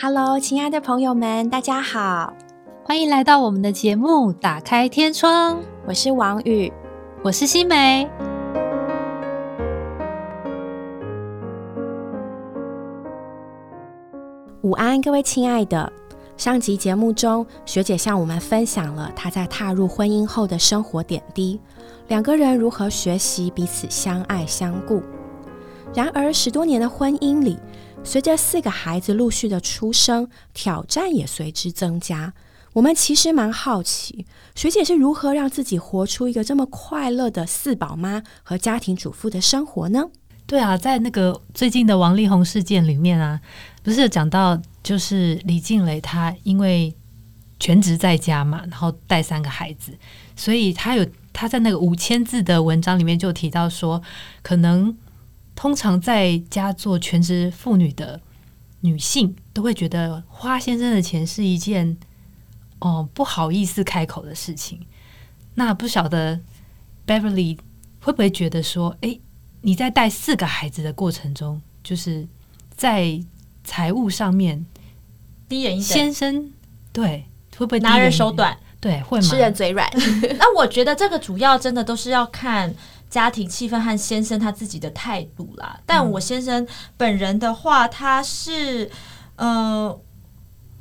Hello，亲爱的朋友们，大家好，欢迎来到我们的节目《打开天窗》。我是王宇，我是新梅。午安，各位亲爱的。上集节目中，学姐向我们分享了她在踏入婚姻后的生活点滴，两个人如何学习彼此相爱相顾。然而，十多年的婚姻里，随着四个孩子陆续的出生，挑战也随之增加。我们其实蛮好奇，学姐是如何让自己活出一个这么快乐的四宝妈和家庭主妇的生活呢？对啊，在那个最近的王力宏事件里面啊，不是讲到就是李静蕾她因为全职在家嘛，然后带三个孩子，所以她有她在那个五千字的文章里面就提到说，可能通常在家做全职妇女的女性都会觉得花先生的钱是一件哦不好意思开口的事情。那不晓得 Beverly 会不会觉得说，哎？你在带四个孩子的过程中，就是在财务上面低人一先生对会不会拿人手短？对，会吗？吃人嘴软。那我觉得这个主要真的都是要看家庭气氛和先生他自己的态度啦。但我先生本人的话，他是呃，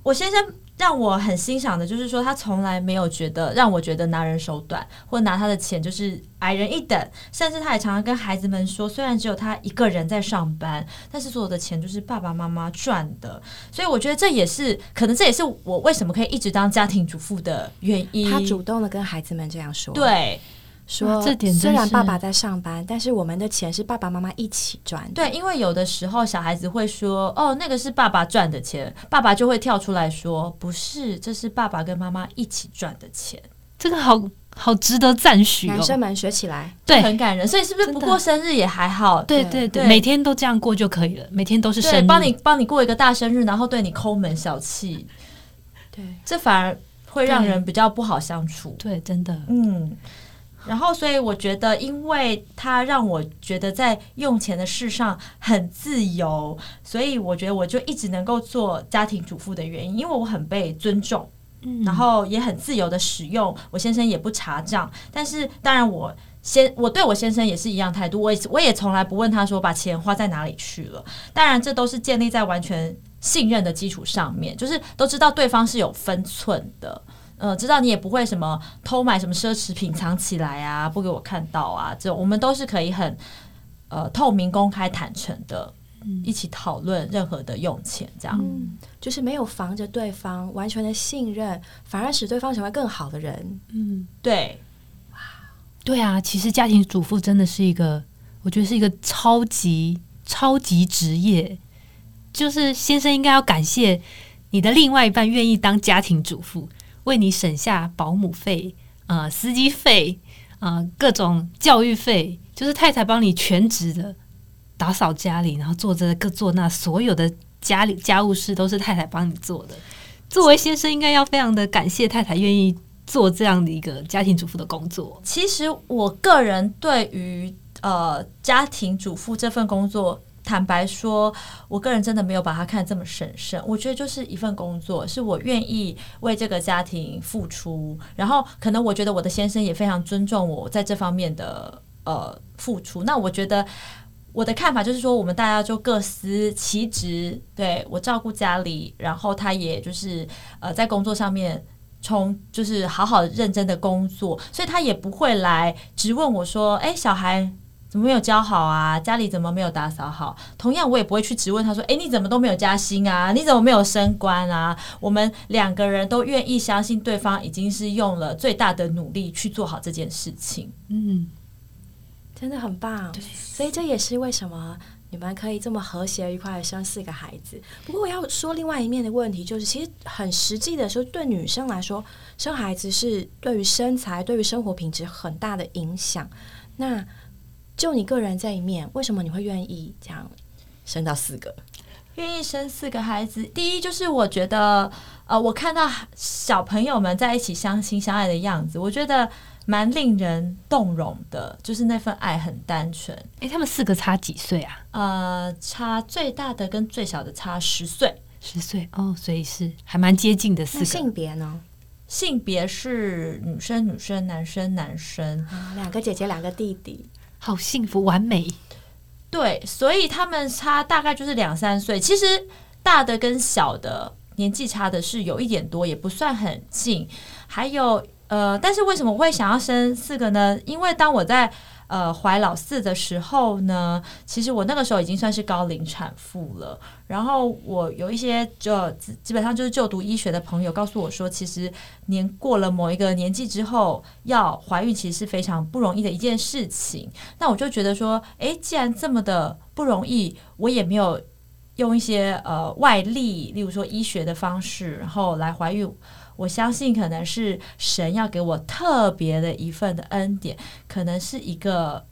我先生。让我很欣赏的，就是说他从来没有觉得让我觉得拿人手短，或拿他的钱就是矮人一等。甚至他也常常跟孩子们说，虽然只有他一个人在上班，但是所有的钱就是爸爸妈妈赚的。所以我觉得这也是可能，这也是我为什么可以一直当家庭主妇的原因。他主动的跟孩子们这样说，对。说，这点虽然爸爸在上班，但是我们的钱是爸爸妈妈一起赚。对，因为有的时候小孩子会说：“哦，那个是爸爸赚的钱。”爸爸就会跳出来说：“不是，这是爸爸跟妈妈一起赚的钱。”这个好好值得赞许哦，男生们学起来，对，很感人。所以是不是不过生日也还好？对对对，每天都这样过就可以了，每天都是生日，帮你帮你过一个大生日，然后对你抠门小气，对，这反而会让人比较不好相处。对，真的，嗯。然后，所以我觉得，因为他让我觉得在用钱的事上很自由，所以我觉得我就一直能够做家庭主妇的原因，因为我很被尊重，嗯，然后也很自由的使用，我先生也不查账。但是，当然我先我对我先生也是一样态度，我也我也从来不问他说把钱花在哪里去了。当然，这都是建立在完全信任的基础上面，就是都知道对方是有分寸的。呃，知道你也不会什么偷买什么奢侈品藏起来啊，不给我看到啊，这我们都是可以很呃透明、公开、坦诚的，一起讨论任何的用钱，这样，就是没有防着对方，完全的信任，反而使对方成为更好的人。嗯，对，哇，对啊，其实家庭主妇真的是一个，我觉得是一个超级超级职业，就是先生应该要感谢你的另外一半愿意当家庭主妇。为你省下保姆费、啊司机费、啊各种教育费，就是太太帮你全职的打扫家里，然后做这个做那，所有的家里家务事都是太太帮你做的。作为先生，应该要非常的感谢太太愿意做这样的一个家庭主妇的工作。其实我个人对于呃家庭主妇这份工作。坦白说，我个人真的没有把他看这么神圣。我觉得就是一份工作，是我愿意为这个家庭付出。然后，可能我觉得我的先生也非常尊重我在这方面的呃付出。那我觉得我的看法就是说，我们大家就各司其职。对我照顾家里，然后他也就是呃在工作上面从就是好好认真的工作，所以他也不会来质问我说：“哎，小孩。”怎么没有教好啊？家里怎么没有打扫好？同样，我也不会去质问他说：“哎，你怎么都没有加薪啊？你怎么没有升官啊？”我们两个人都愿意相信对方已经是用了最大的努力去做好这件事情。嗯，真的很棒。所以这也是为什么你们可以这么和谐愉快的生四个孩子。不过我要说另外一面的问题，就是其实很实际的说，对女生来说，生孩子是对于身材、对于生活品质很大的影响。那就你个人这一面，为什么你会愿意这样生到四个？愿意生四个孩子，第一就是我觉得，呃，我看到小朋友们在一起相亲相爱的样子，我觉得蛮令人动容的，就是那份爱很单纯。哎，他们四个差几岁啊？呃，差最大的跟最小的差十岁。十岁哦，所以是还蛮接近的四个。性别呢？性别是女生女生，男生男生。啊，两个姐姐，两个弟弟。好幸福，完美。对，所以他们差大概就是两三岁。其实大的跟小的年纪差的是有一点多，也不算很近。还有呃，但是为什么我会想要生四个呢？因为当我在呃怀老四的时候呢，其实我那个时候已经算是高龄产妇了。然后我有一些就基本上就是就读医学的朋友告诉我说，其实年过了某一个年纪之后，要怀孕其实是非常不容易的一件事情。那我就觉得说，诶，既然这么的不容易，我也没有用一些呃外力，例如说医学的方式，然后来怀孕。我相信可能是神要给我特别的一份的恩典，可能是一个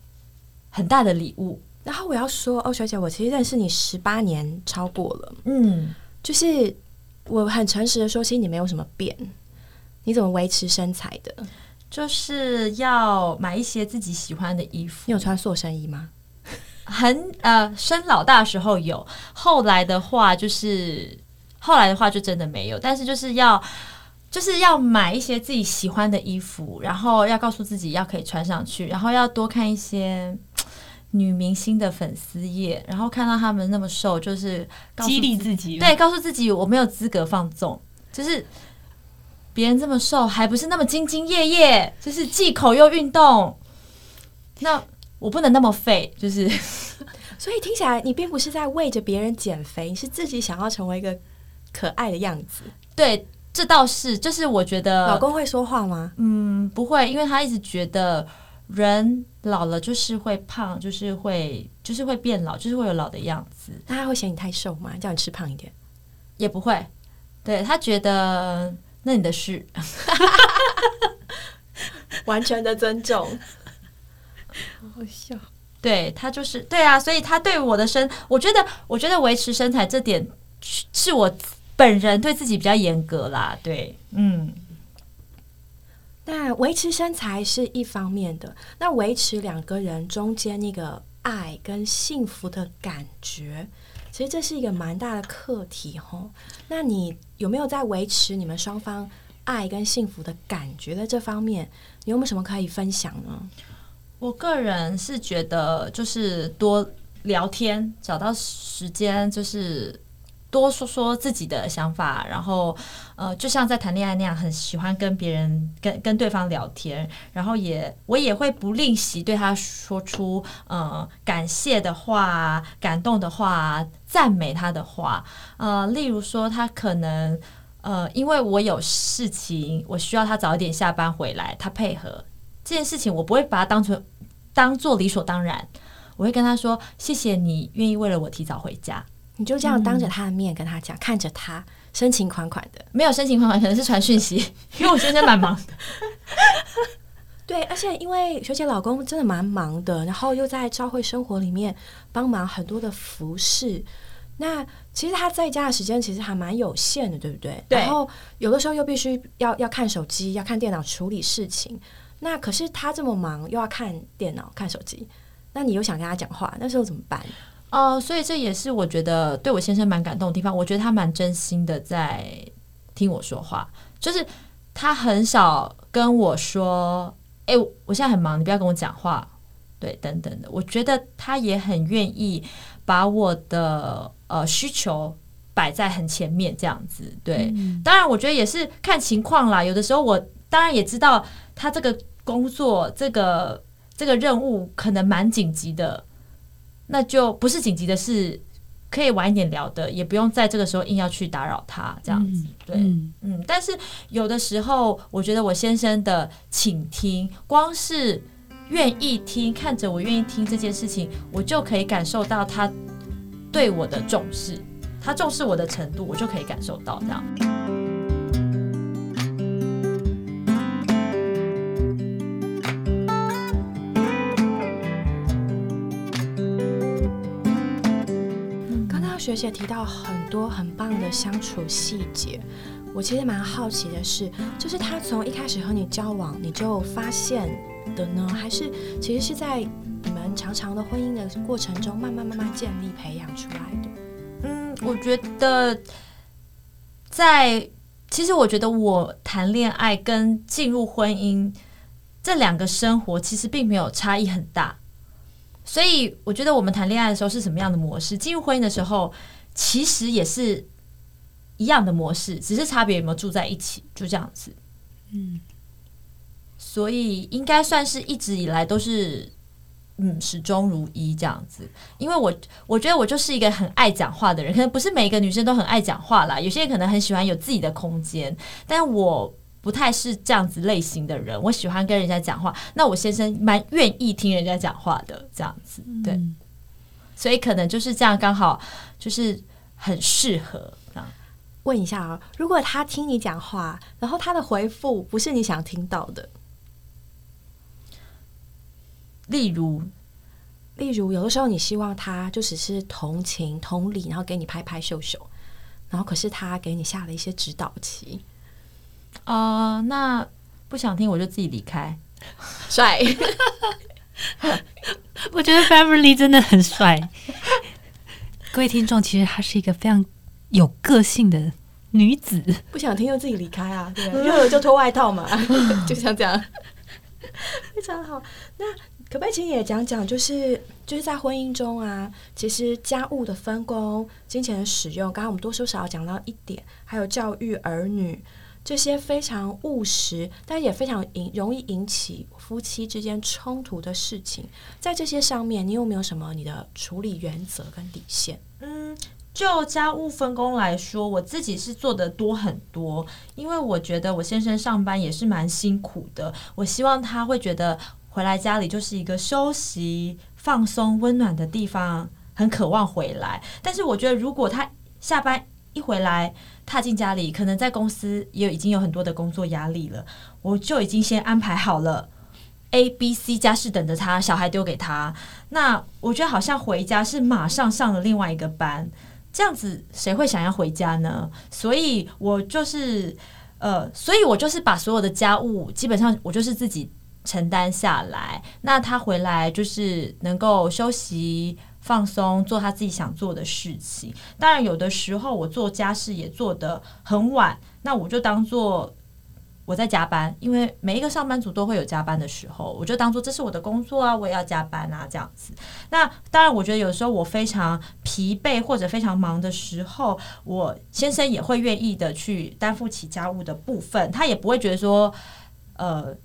很大的礼物。然后我要说，哦，小姐，我其实认识你十八年超过了，嗯，就是我很诚实的说，其实你没有什么变，你怎么维持身材的？就是要买一些自己喜欢的衣服你。有穿塑身衣吗？很呃，生老大时候有，后来的话就是后来的话就真的没有，但是就是要就是要买一些自己喜欢的衣服，然后要告诉自己要可以穿上去，然后要多看一些女明星的粉丝页，然后看到她们那么瘦，就是激励自自己，对，告诉自己我没有资格放纵，就是别人这么瘦，还不是那么兢兢业业，就是忌口又运动，那我不能那么废，就是。所以听起来你并不是在为着别人减肥，你是自己想要成为一个可爱的样子。对，这倒是，就是我觉得老公会说话吗？嗯不会，因为他一直觉得人老了就是会胖，就是会就是会变老，就是会有老的样子，那他会嫌你太瘦吗？叫你吃胖一点？也不会。对他觉得那你的事，完全的尊重。好笑。对他就是对啊，所以他对我的身，我觉得我觉得维持身材这点是是我本人对自己比较严格啦。对，嗯。那维持身材是一方面的，那维持两个人中间那个爱跟幸福的感觉，其实这是一个蛮大的课题吼。那你有没有在维持你们双方爱跟幸福的感觉的这方面，你有没有什么可以分享呢？我个人是觉得，就是多聊天，找到时间，就是多说说自己的想法，然后呃，就像在谈恋爱那样，很喜欢跟别人、跟跟对方聊天，然后也我也会不吝惜对他说出呃感谢的话、感动的话、赞美他的话，呃，例如说他可能。呃，因为我有事情，我需要他早一点下班回来，他配合这件事情，我不会把它当成当做理所当然，我会跟他说：“谢谢你愿意为了我提早回家。你就这样当着他的面跟他讲，看着他深情款款的。”没有深情款款，可能是传讯息，因为我先生蛮忙的。对，而且因为学姐老公真的蛮忙的，然后又在教会生活里面帮忙很多的服饰。那其实他在家的时间其实还蛮有限的，对不对？对然后有的时候又必须要要看手机，要看电脑处理事情。那可是他这么忙，又要看电脑、看手机，那你又想跟他讲话，那时候怎么办？哦、所以这也是我觉得对我先生蛮感动的地方。我觉得他蛮真心的在听我说话，就是他很少跟我说：“哎、我现在很忙，你不要跟我讲话。”对，等等的。我觉得他也很愿意把我的呃需求摆在很前面，这样子。对，当然我觉得也是看情况啦。有的时候我当然也知道他这个工作这个这个任务可能蛮紧急的，那就不是紧急的事，可以晚一点聊的，也不用在这个时候硬要去打扰他这样子。对，嗯嗯，但是有的时候，我觉得我先生的倾听，光是愿意听，看着我愿意听这件事情，我就可以感受到他对我的重视，他重视我的程度，我就可以感受到这样。学姐提到很多很棒的相处细节，我其实蛮好奇的是，就是他从一开始和你交往你就发现的呢，还是其实是在你们长长的婚姻的过程中慢慢慢慢建立培养出来的？嗯，我觉得在其实我觉得我谈恋爱跟进入婚姻这两个生活其实并没有差异很大，所以我觉得我们谈恋爱的时候是什么样的模式，进入婚姻的时候其实也是一样的模式，只是差别有没有住在一起，就这样子。嗯，所以应该算是一直以来都是。嗯，始终如一这样子，因为我我觉得我就是一个很爱讲话的人，可能不是每一个女生都很爱讲话啦，有些人可能很喜欢有自己的空间，但我不太是这样子类型的人，我喜欢跟人家讲话。那我先生蛮愿意听人家讲话的，这样子，对，所以可能就是这样，刚好就是很适合啊。问一下啊，如果他听你讲话，然后他的回复不是你想听到的。例如，例如，有的时候你希望他就只是同情、同理，然后给你拍拍秀秀，然后可是他给你下了一些指导棋。啊，那不想听我就自己离开。帅，我觉得 Beverly 真的很帅。各位听众，其实她是一个非常有个性的女子。不想听就自己离开啊，对，热了就脱外套嘛，就像这样，非常好。那。可不可以请也讲讲，就是就是在婚姻中啊，其实家务的分工、金钱的使用，刚刚我们多说少讲到一点，还有教育儿女这些非常务实，但也非常引容易引起夫妻之间冲突的事情，在这些上面，你有没有什么你的处理原则跟底线？嗯，就家务分工来说，我自己是做的多很多，因为我觉得我先生上班也是蛮辛苦的，我希望他会觉得。回来家里就是一个休息、放松、温暖的地方，很渴望回来。但是我觉得，如果他下班一回来，踏进家里，可能在公司也已经有很多的工作压力了，我就已经先安排好了 A、B、C 家事等着他，小孩丢给他。那我觉得好像回家是马上上了另外一个班，这样子谁会想要回家呢？所以我就是呃，所以我就是把所有的家务基本上我就是自己。承担下来，那他回来就是能够休息、放松，做他自己想做的事情。当然，有的时候我做家事也做得很晚，那我就当做我在加班，因为每一个上班族都会有加班的时候，我就当做这是我的工作啊，我也要加班啊，这样子。那当然，我觉得有时候我非常疲惫或者非常忙的时候，我先生也会愿意的去担负起家务的部分，他也不会觉得说，呃。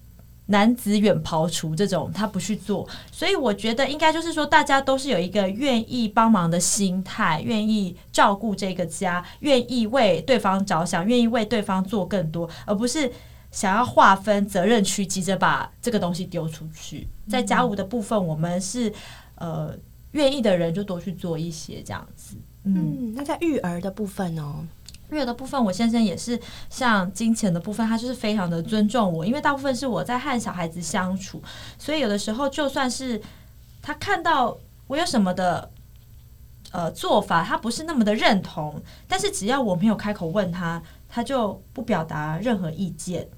男子远庖厨这种他不去做，所以我觉得应该就是说，大家都是有一个愿意帮忙的心态，愿意照顾这个家，愿意为对方着想，愿意为对方做更多，而不是想要划分责任区，急着把这个东西丢出去。在家务的部分，我们是呃愿意的人就多去做一些这样子。嗯，那在育儿的部分呢？育育儿的部分，我先生也是像金钱的部分，他就是非常的尊重我，因为大部分是我在和小孩子相处，所以有的时候就算是他看到我有什么的呃做法，他不是那么的认同，但是只要我没有开口问他，他就不表达任何意见。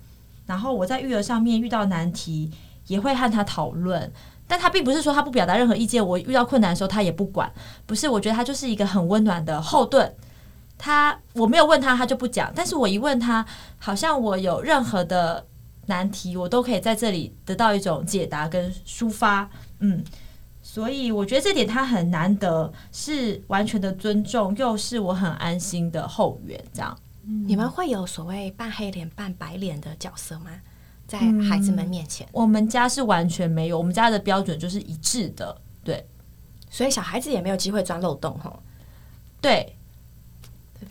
然后我在育儿上面遇到难题，也会和他讨论，但他并不是说他不表达任何意见，我遇到困难的时候他也不管，不是，我觉得他就是一个很温暖的后盾。他我没有问他，他就不讲。但是我一问他，好像我有任何的难题，我都可以在这里得到一种解答跟抒发。嗯，所以我觉得这点他很难得，是完全的尊重，又是我很安心的后援。这样，你们会有所谓半黑脸半白脸的角色吗？在孩子们面前，我们家是完全没有，我们家的标准就是一致的。对，所以小孩子也没有机会钻漏洞。哈，对。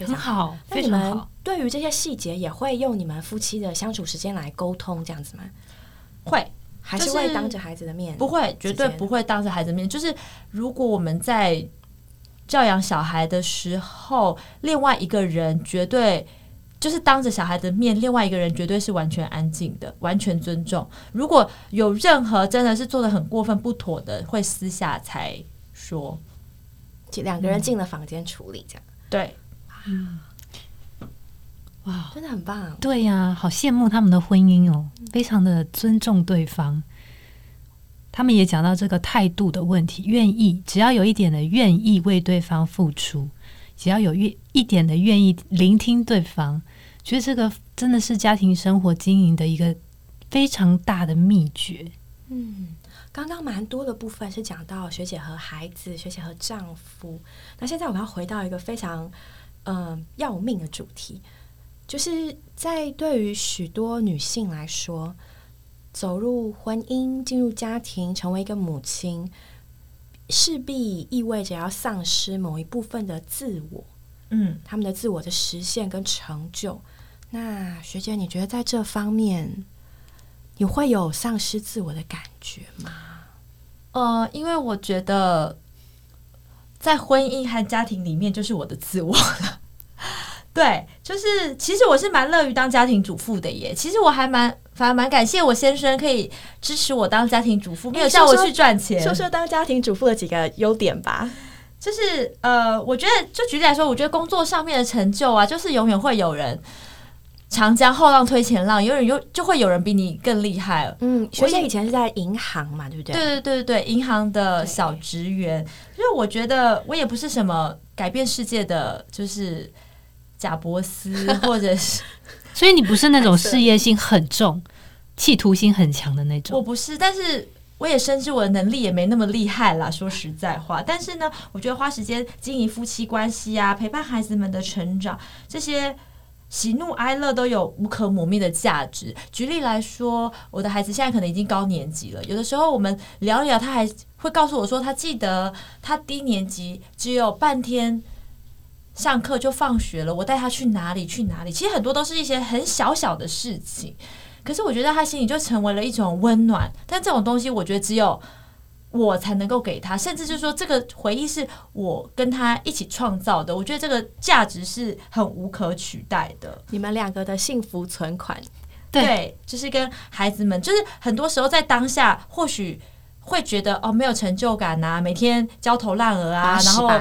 很好，那你们对于这些细节也会用你们夫妻的相处时间来沟通，这样子吗？会，还是会当着孩子的面？不会，绝对不会当着孩子面。就是如果我们在教养小孩的时候，另外一个人绝对就是当着小孩的面，另外一个人绝对是完全安静的，完全尊重。如果有任何真的是做的很过分不妥的，会私下才说，两个人进了房间处理，这样对。嗯，哇，真的很棒。对呀，好羡慕他们的婚姻哦，非常的尊重对方。他们也讲到这个态度的问题，愿意只要有一点的愿意为对方付出，只要有愿一点的愿意聆听对方，觉得这个真的是家庭生活经营的一个非常大的秘诀。嗯，刚刚蛮多的部分是讲到学姐和孩子，学姐和丈夫。那现在我们要回到一个非常嗯要命的主题，就是在对于许多女性来说，走入婚姻、进入家庭、成为一个母亲，势必意味着要丧失某一部分的自我，嗯，他们的自我的实现跟成就。那学姐，你觉得在这方面？你会有丧失自我的感觉吗？呃，因为我觉得在婚姻和家庭里面就是我的自我了。对，就是其实我是蛮乐于当家庭主妇的耶。其实我还蛮反而蛮感谢我先生可以支持我当家庭主妇，没有叫我去赚钱。说说当家庭主妇的几个优点吧。就是呃，我觉得就举例来说，我觉得工作上面的成就啊，就是永远会有人。长江后浪推前浪，有人有就会有人比你更厉害。嗯，学姐以前是在银行嘛，对不对？对对对对银行的小职员。因为我觉得我也不是什么改变世界的，就是贾伯斯或者是，所以你不是那种事业心很重、企图心很强的那种。我不是，但是我也深知我的能力也没那么厉害啦。说实在话，但是呢，我觉得花时间经营夫妻关系啊，陪伴孩子们的成长这些。喜怒哀乐都有无可磨灭的价值。举例来说，我的孩子现在可能已经高年级了，有的时候我们聊一聊，他还会告诉我说，他记得他低年级只有半天上课就放学了，我带他去哪里去哪里。其实很多都是一些很小小的事情，可是我觉得他心里就成为了一种温暖。但这种东西，我觉得只有。我才能够给他，甚至就是说，这个回忆是我跟他一起创造的。我觉得这个价值是很无可取代的。你们两个的幸福存款，对，就是跟孩子们，就是很多时候在当下，或许会觉得哦，没有成就感呐，每天焦头烂额啊，然后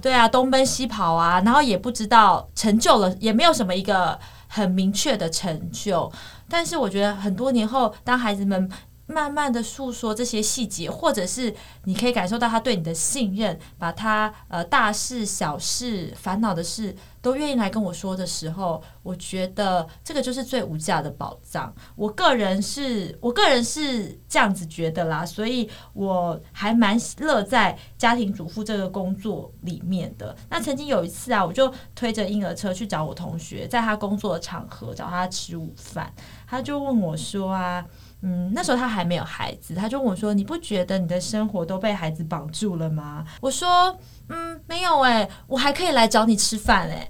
对啊，东奔西跑啊，然后也不知道成就了，也没有什么一个很明确的成就。但是我觉得很多年后，当孩子们。慢慢的诉说这些细节，或者是你可以感受到他对你的信任，把他呃大事小事、烦恼的事都愿意来跟我说的时候，我觉得这个就是最无价的宝藏。我个人是我个人是这样子觉得啦，所以我还蛮乐在家庭主妇这个工作里面的。那曾经有一次啊，我就推着婴儿车去找我同学，在他工作的场合找他吃午饭，他就问我说啊。嗯那时候他还没有孩子，他就问我说：“你不觉得你的生活都被孩子绑住了吗？”我说：“嗯，没有哎，我还可以来找你吃饭哎，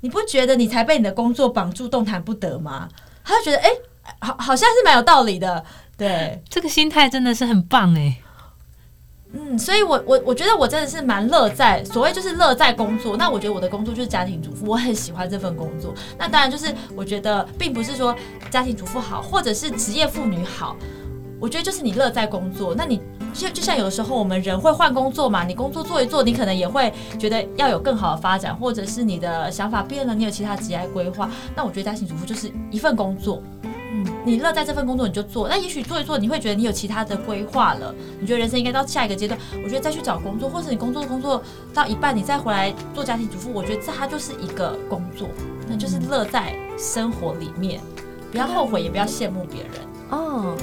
你不觉得你才被你的工作绑住，动弹不得吗？”他就觉得哎，好，好像是蛮有道理的，对，这个心态真的是很棒哎。嗯，所以，我我我觉得我真的是蛮乐在，所谓就是乐在工作。那我觉得我的工作就是家庭主妇，我很喜欢这份工作。那当然就是我觉得，并不是说家庭主妇好，或者是职业妇女好。我觉得就是你乐在工作。那你就就像有的时候我们人会换工作嘛，你工作做一做，你可能也会觉得要有更好的发展，或者是你的想法变了，你有其他职业规划。那我觉得家庭主妇就是一份工作。嗯，你乐在这份工作你就做，那也许做一做你会觉得你有其他的规划了，你觉得人生应该到下一个阶段，我觉得再去找工作，或者你工作工作到一半你再回来做家庭主妇，我觉得这它就是一个工作，那就是乐在生活里面，不要后悔，也不要羡慕别人哦。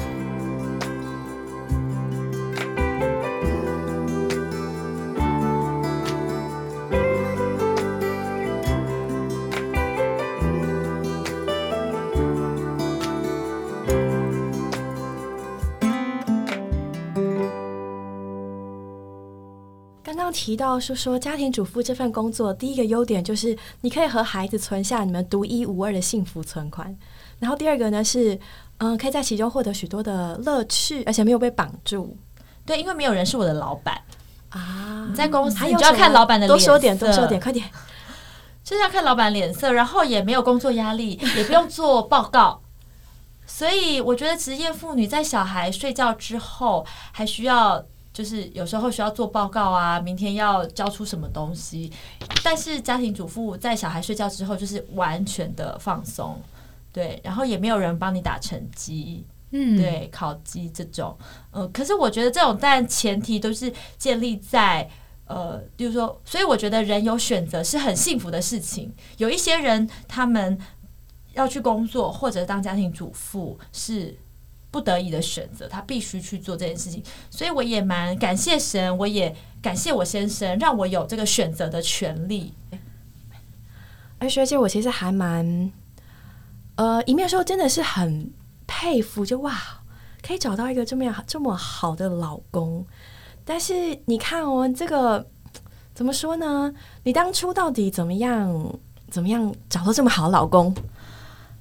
提到说说家庭主妇这份工作，第一个优点就是你可以和孩子存下你们独一无二的幸福存款。然后第二个呢是，嗯，可以在其中获得许多的乐趣，而且没有被绑住。对，因为没有人是我的老板啊。你在公司，你就要看老板的脸多说点，多说点，快点，就是要看老板脸色。然后也没有工作压力，也不用做报告。所以我觉得职业妇女在小孩睡觉之后，还需要。就是有时候需要做报告啊，明天要交出什么东西，但是家庭主妇在小孩睡觉之后就是完全的放松，对，然后也没有人帮你打成绩，嗯，对，考绩这种，嗯，可是我觉得这种但前提都是建立在呃，就是说，所以我觉得人有选择是很幸福的事情。有一些人他们要去工作或者当家庭主妇是不得已的选择，他必须去做这件事情。所以我也蛮感谢神，我也感谢我先生，让我有这个选择的权利。而学姐，我其实还蛮，呃，一面说真的是很佩服，就哇，可以找到一个这么样这么好的老公。但是你看哦，这个怎么说呢？你当初到底怎么样怎么样找到这么好的老公？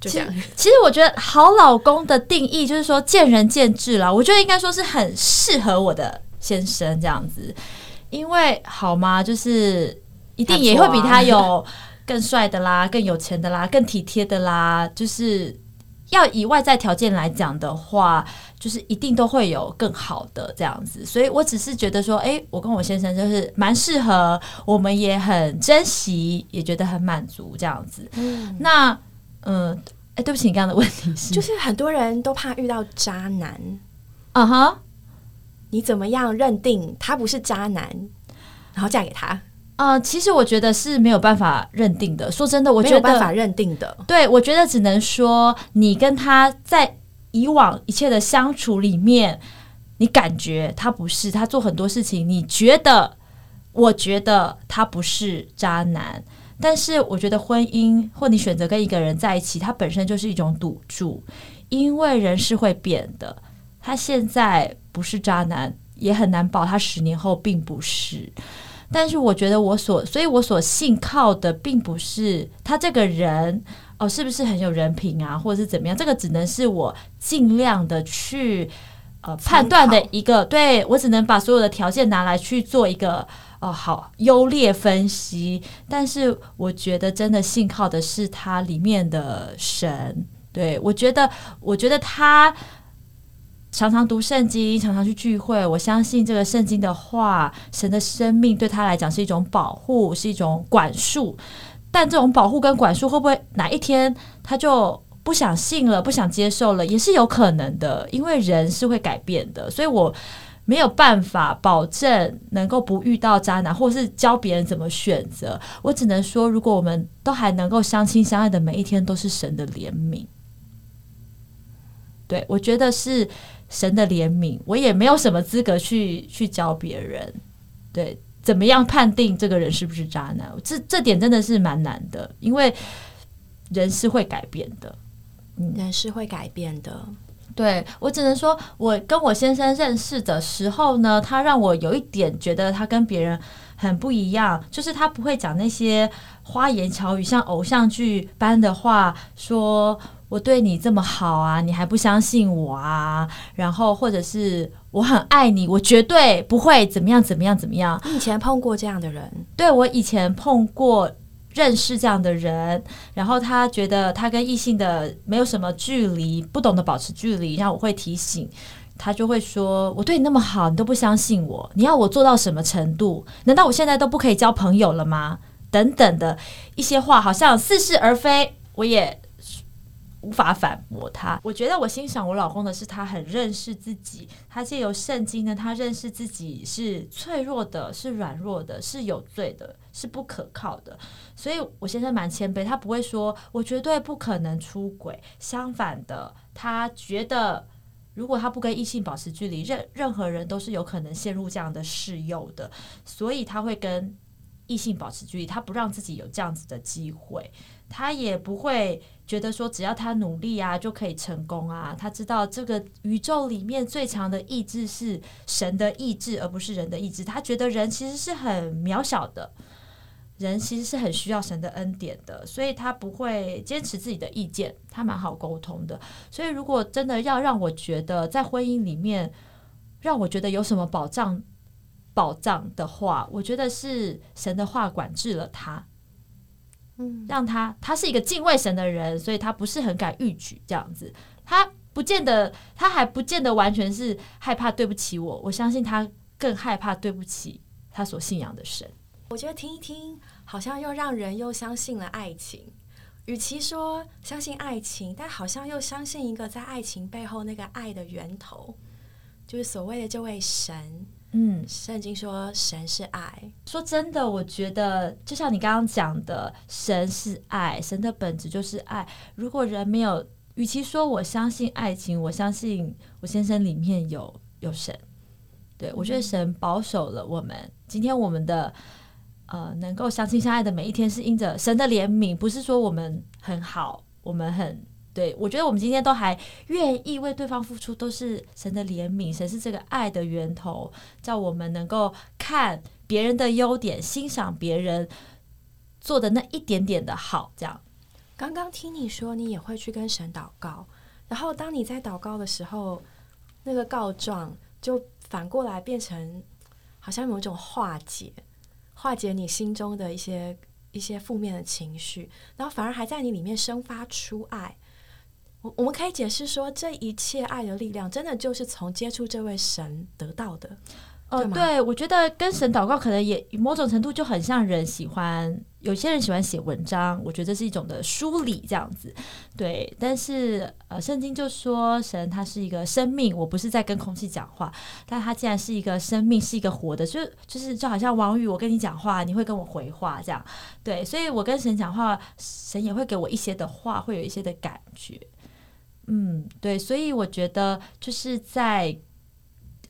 就这样。其实我觉得好老公的定义就是说见仁见智啦。我觉得应该说是很适合我的先生这样子，因为好吗？就是一定也会比他有。更帅的啦，更有钱的啦，更体贴的啦，就是要以外在条件来讲的话，就是一定都会有更好的这样子。所以我只是觉得说，哎，我跟我先生就是蛮适合，我们也很珍惜，也觉得很满足这样子。那，嗯，哎，对不起，你刚刚的问题是，就是很多人都怕遇到渣男，嗯哈，你怎么样认定他不是渣男，然后嫁给他？呃，其实我觉得是没有办法认定的。说真的，我觉得没有办法认定的。对，我觉得只能说你跟他在以往一切的相处里面，你感觉他不是，他做很多事情，你觉得，我觉得他不是渣男。但是我觉得婚姻或你选择跟一个人在一起，它本身就是一种赌注，因为人是会变的。他现在不是渣男，也很难保他十年后并不是。但是我觉得我所，所以我所信靠的并不是他这个人哦，是不是很有人品啊，或者是怎么样？这个只能是我尽量的去呃判断的一个，对我只能把所有的条件拿来去做一个哦好优劣分析。但是我觉得真的信靠的是他里面的神，对我觉得，我觉得他。常常读圣经，常常去聚会。我相信这个圣经的话，神的生命对他来讲是一种保护，是一种管束。但这种保护跟管束会不会哪一天他就不想信了，不想接受了，也是有可能的。因为人是会改变的，所以我没有办法保证能够不遇到渣男，或是教别人怎么选择。我只能说，如果我们都还能够相亲相爱的每一天，都是神的怜悯。对我觉得是。神的怜悯，我也没有什么资格去去教别人，对，怎么样判定这个人是不是渣男？这这点真的是蛮难的，因为人是会改变的，人是会改变的。对我只能说，我跟我先生认识的时候呢，他让我有一点觉得他跟别人很不一样，就是他不会讲那些花言巧语，像偶像剧般的话说。我对你这么好啊，你还不相信我啊？然后或者是我很爱你，我绝对不会怎么样怎么样怎么样。你以前碰过这样的人？对我以前碰过认识这样的人，然后他觉得他跟异性的没有什么距离，不懂得保持距离，然后我会提醒他，就会说我对你那么好，你都不相信我，你要我做到什么程度？难道我现在都不可以交朋友了吗？等等的一些话，好像似是而非，我也。无法反驳他。我觉得我欣赏我老公的是他很认识自己。他借由圣经呢，他认识自己是脆弱的，是软弱的，是有罪的，是不可靠的。所以我先生蛮谦卑，他不会说我绝对不可能出轨。相反的，他觉得如果他不跟异性保持距离，任任何人都是有可能陷入这样的试诱的。所以他会跟异性保持距离，他不让自己有这样子的机会。他也不会觉得说只要他努力啊就可以成功啊。他知道这个宇宙里面最强的意志是神的意志，而不是人的意志。他觉得人其实是很渺小的，人其实是很需要神的恩典的，所以他不会坚持自己的意见，他蛮好沟通的。所以如果真的要让我觉得在婚姻里面让我觉得有什么保障保障的话，我觉得是神的话管制了他。让他他是一个敬畏神的人，所以他不是很敢逾矩这样子。他不见得，他还不见得完全是害怕对不起我。我相信他更害怕对不起他所信仰的神。我觉得听一听，好像又让人又相信了爱情。与其说相信爱情，但好像又相信一个在爱情背后那个爱的源头，就是所谓的这位神。嗯，圣经说神是爱，说真的，我觉得就像你刚刚讲的，神是爱，神的本质就是爱。如果人没有，与其说我相信爱情，我相信我先生里面有有神。对我觉得神保守了我们。今天我们的呃能够相亲相爱的每一天，是因着神的怜悯，不是说我们很好，我们很。对，我觉得我们今天都还愿意为对方付出，都是神的怜悯，神是这个爱的源头，叫我们能够看别人的优点，欣赏别人做的那一点点的好。这样，刚刚听你说你也会去跟神祷告，然后当你在祷告的时候，那个告状就反过来变成好像有一种化解，化解你心中的一些一些负面的情绪，然后反而还在你里面生发出爱。我我们可以解释说，这一切爱的力量，真的就是从接触这位神得到的。哦，对，我觉得跟神祷告，可能也某种程度就很像人喜欢，有些人喜欢写文章，我觉得这是一种的梳理这样子。对，但是呃，圣经就说神他是一个生命，我不是在跟空气讲话，但他既然是一个生命，是一个活的，就就是就好像王宇，我跟你讲话，你会跟我回话这样。对，所以我跟神讲话，神也会给我一些的话，会有一些的感觉。嗯，对，所以我觉得就是在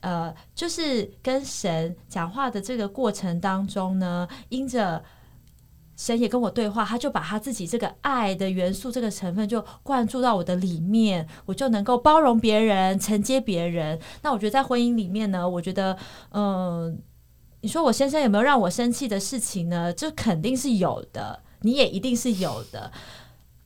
呃，就是跟神讲话的这个过程当中呢，因着神也跟我对话，他就把他自己这个爱的元素、这个成分就灌注到我的里面，我就能够包容别人、承接别人。那我觉得在婚姻里面呢，我觉得，嗯，你说我先生有没有让我生气的事情呢？这肯定是有的，你也一定是有的。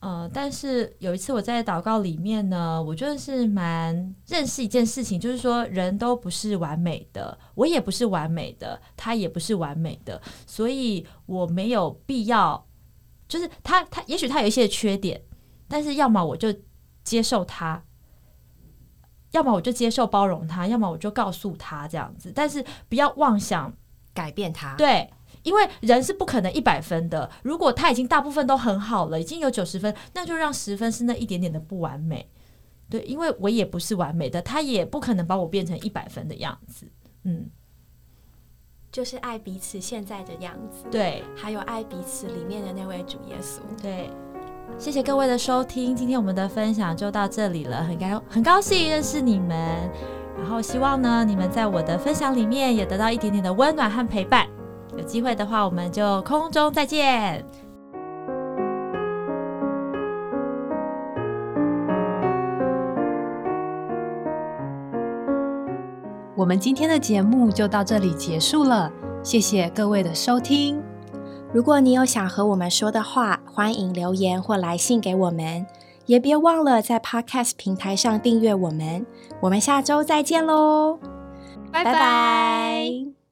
呃，但是有一次我在祷告里面呢，我觉得是蛮认识一件事情，就是说人都不是完美的，我也不是完美的，他也不是完美的，所以我没有必要，就是他他也许他有一些缺点，但是要么我就接受他，要么我就接受包容他，要么我就告诉他这样子，但是不要妄想改变他，对。因为人是不可能一百分的，如果他已经大部分都很好了，已经有九十分，那就让十分是那一点点的不完美。对，因为我也不是完美的，他也不可能把我变成一百分的样子。嗯，就是爱彼此现在的样子。对，还有爱彼此里面的那位主耶稣。对，谢谢各位的收听，今天我们的分享就到这里了，很高很高兴认识你们，然后希望呢你们在我的分享里面也得到一点点的温暖和陪伴。有机会的话，我们就空中再见。我们今天的节目就到这里结束了，谢谢各位的收听。如果你有想和我们说的话，欢迎留言或来信给我们，也别忘了在 Podcast 平台上订阅我们。我们下周再见喽，拜拜。